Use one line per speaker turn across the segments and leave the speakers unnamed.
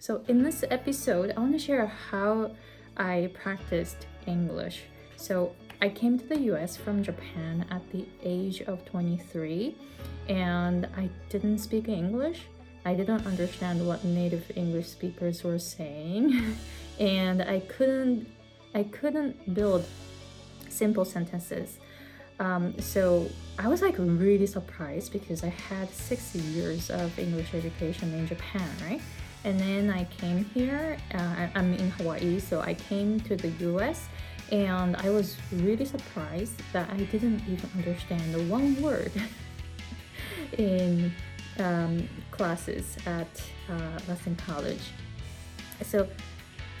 So, in this episode, I want to share how I practiced English. So, I came to the US from Japan at the age of 23 and I didn't speak English. I didn't understand what native English speakers were saying and I couldn't I couldn't build simple sentences. Um, so I was like really surprised because I had six years of English education in Japan, right? And then I came here, uh, I'm in Hawaii, so I came to the US and I was really surprised that I didn't even understand one word in um, classes at uh, College. So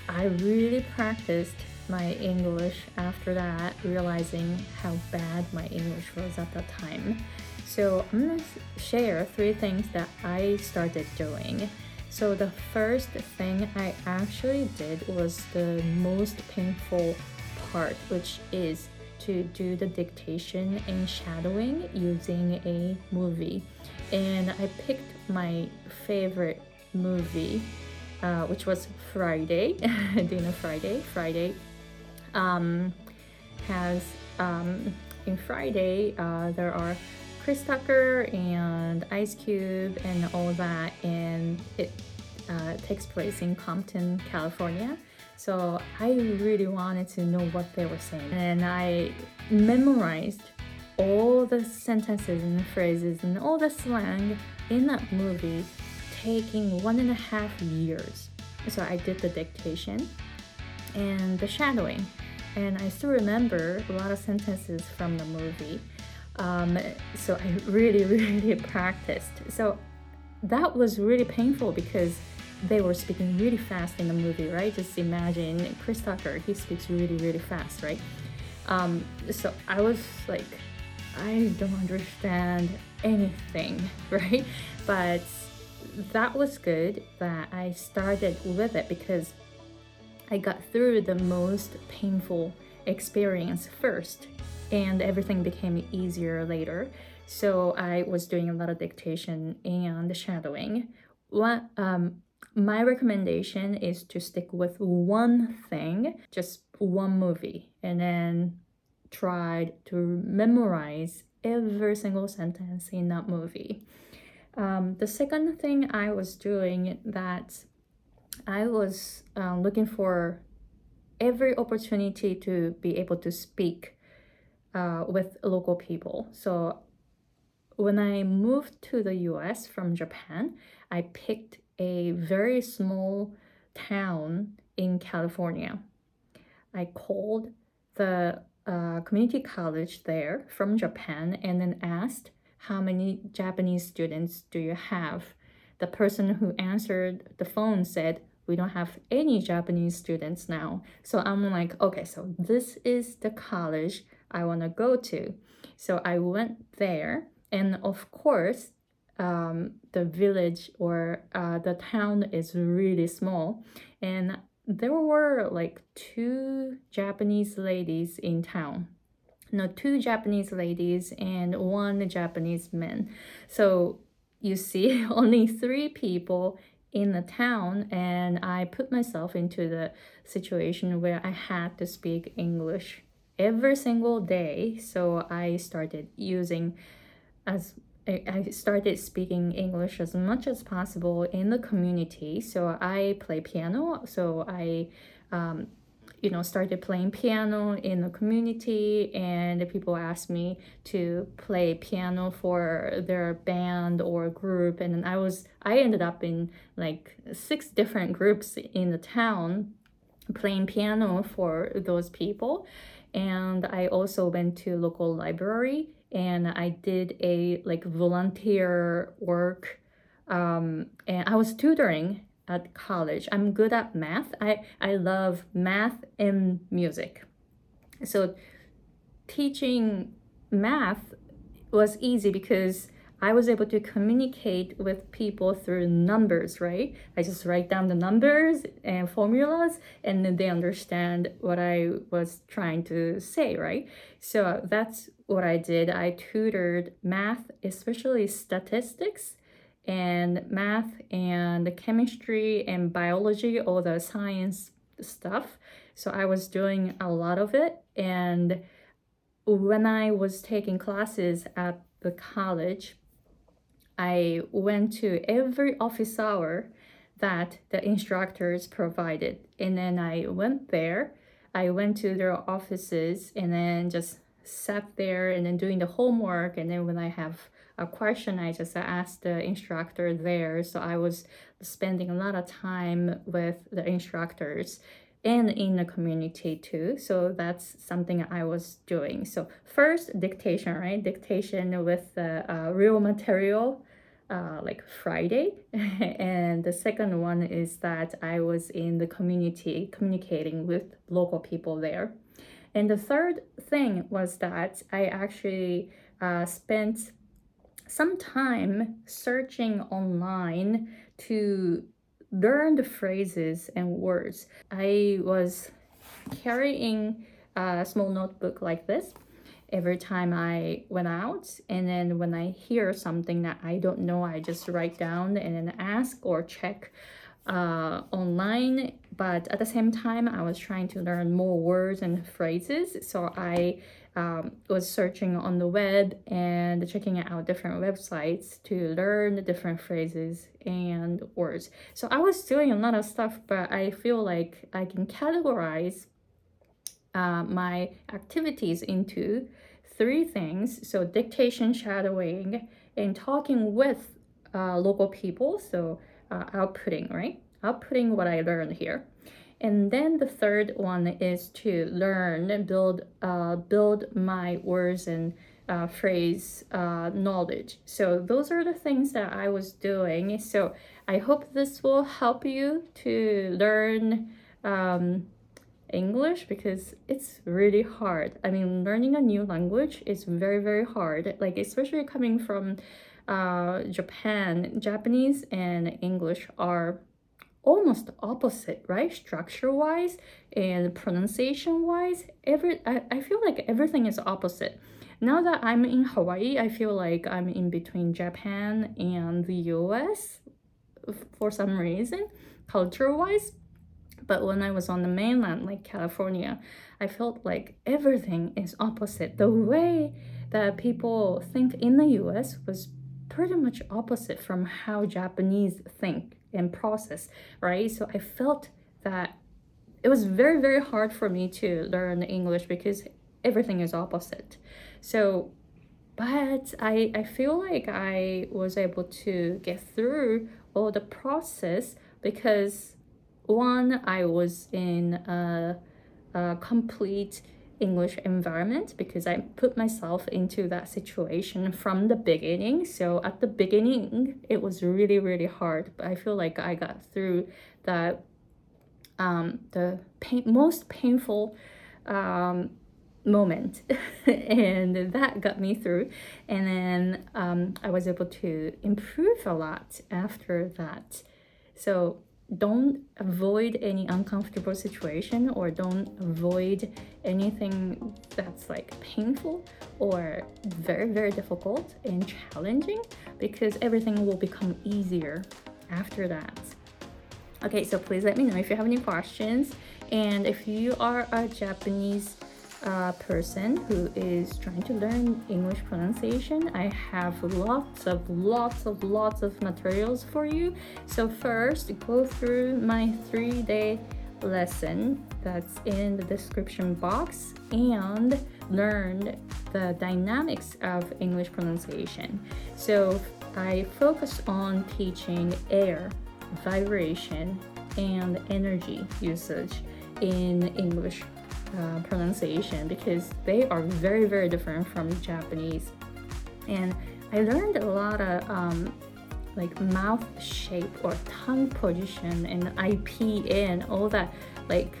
I really practiced my English after that, realizing how bad my English was at that time. So I'm gonna share three things that I started doing. So the first thing I actually did was the most painful part, which is to do the dictation and shadowing using a movie. And I picked my favorite movie, uh, which was Friday. Know Friday? Friday um, has um, in Friday uh, there are Chris Tucker and Ice Cube and all that, and it uh, takes place in Compton, California. So I really wanted to know what they were saying, and I memorized all the sentences and phrases and all the slang in that movie, taking one and a half years. So I did the dictation and the shadowing and I still remember a lot of sentences from the movie. Um, so I really, really practiced. So that was really painful because they were speaking really fast in the movie, right? Just imagine Chris Tucker, he speaks really, really fast, right? Um, so I was like, I don't understand anything, right? But that was good that I started with it because I got through the most painful experience first, and everything became easier later. So I was doing a lot of dictation and shadowing. What um, my recommendation is to stick with one thing, just one movie, and then try to memorize every single sentence in that movie. Um, the second thing I was doing that I was uh, looking for every opportunity to be able to speak uh, with local people. So when I moved to the US from Japan, I picked a very small town in California. I called the uh, community college there from Japan and then asked how many Japanese students do you have? The person who answered the phone said we don't have any Japanese students now. So I'm like, okay, so this is the college I want to go to. So I went there, and of course, um, the village or uh, the town is really small, and there were like two Japanese ladies in town. No, two Japanese ladies and one Japanese man. So you see, only three people in the town and I put myself into the situation where I had to speak English every single day. So I started using as I started speaking English as much as possible in the community. So I play piano. So I um, you know started playing piano in the community and people asked me to play piano for their band or group and then i was i ended up in like six different groups in the town playing piano for those people and i also went to local library and i did a like volunteer work um, and i was tutoring at college. I'm good at math. I, I love math and music. So teaching math was easy because I was able to communicate with people through numbers, right? I just write down the numbers and formulas and then they understand what I was trying to say, right? So that's what I did. I tutored math, especially statistics and math and chemistry and biology, all the science stuff. So I was doing a lot of it. And when I was taking classes at the college, I went to every office hour that the instructors provided. And then I went there, I went to their offices and then just sat there and then doing the homework. And then when I have a question, I just asked the instructor there. So I was spending a lot of time with the instructors and in the community too. So that's something I was doing. So first dictation, right? Dictation with the uh, real material uh, like Friday. and the second one is that I was in the community communicating with local people there. And the third thing was that I actually uh, spent some time searching online to learn the phrases and words. I was carrying a small notebook like this every time I went out. And then when I hear something that I don't know, I just write down and then ask or check uh, online. But at the same time, I was trying to learn more words and phrases. So I um, was searching on the web and checking out different websites to learn the different phrases and words. So I was doing a lot of stuff, but I feel like I can categorize uh, my activities into three things. So dictation shadowing and talking with uh, local people. So uh, outputting right? Outputting what i learned here. And then the third one is to learn and build uh, build my words and uh, phrase uh, knowledge. So those are the things that i was doing. So i hope this will help you to learn um, English because it's really hard. I mean, learning a new language is very, very hard. Like, especially coming from uh, Japan, Japanese and English are almost opposite, right? Structure wise and pronunciation wise, every I, I feel like everything is opposite. Now that I'm in Hawaii, I feel like I'm in between Japan and the US for some reason, culture wise but when I was on the mainland, like California, I felt like everything is opposite. The way that people think in the US was pretty much opposite from how Japanese think and process, right? So I felt that it was very, very hard for me to learn English because everything is opposite. So, but I, I feel like I was able to get through all the process because one, I was in a, a complete English environment because I put myself into that situation from the beginning. So at the beginning, it was really, really hard, but I feel like I got through that um, the pain, most painful um, moment, and that got me through. And then um, I was able to improve a lot after that. So don't avoid any uncomfortable situation or don't avoid anything that's like painful or very very difficult and challenging because everything will become easier after that. Okay so please let me know if you have any questions. And if you are a japanese uh, person who is trying to learn English pronunciation, I have lots of lots of lots of materials for you. So first, go through my three-day lesson that's in the description box and learn the dynamics of English pronunciation. So I focus on teaching air, vibration, and energy usage in English uh, pronunciation because they are very very different from Japanese. And I learned a lot of um, like mouth shape or tongue position and IP and all that like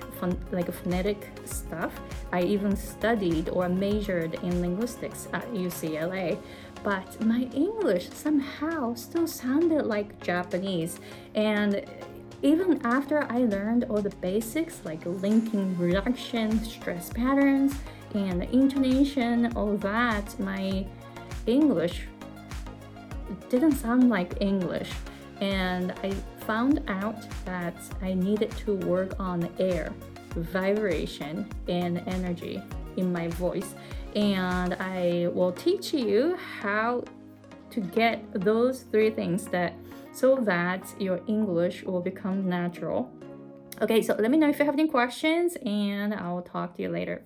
like phonetic stuff. I even studied or majored in linguistics at UCLA, but my English somehow still sounded like Japanese. And even after I learned all the basics like linking reduction, stress patterns, and intonation, all that, my English didn't sound like English. And I found out that I needed to work on air, vibration, and energy in my voice. And I will teach you how to get those three things that so that your English will become natural. Okay, so let me know if you have any questions and I'll talk to you later.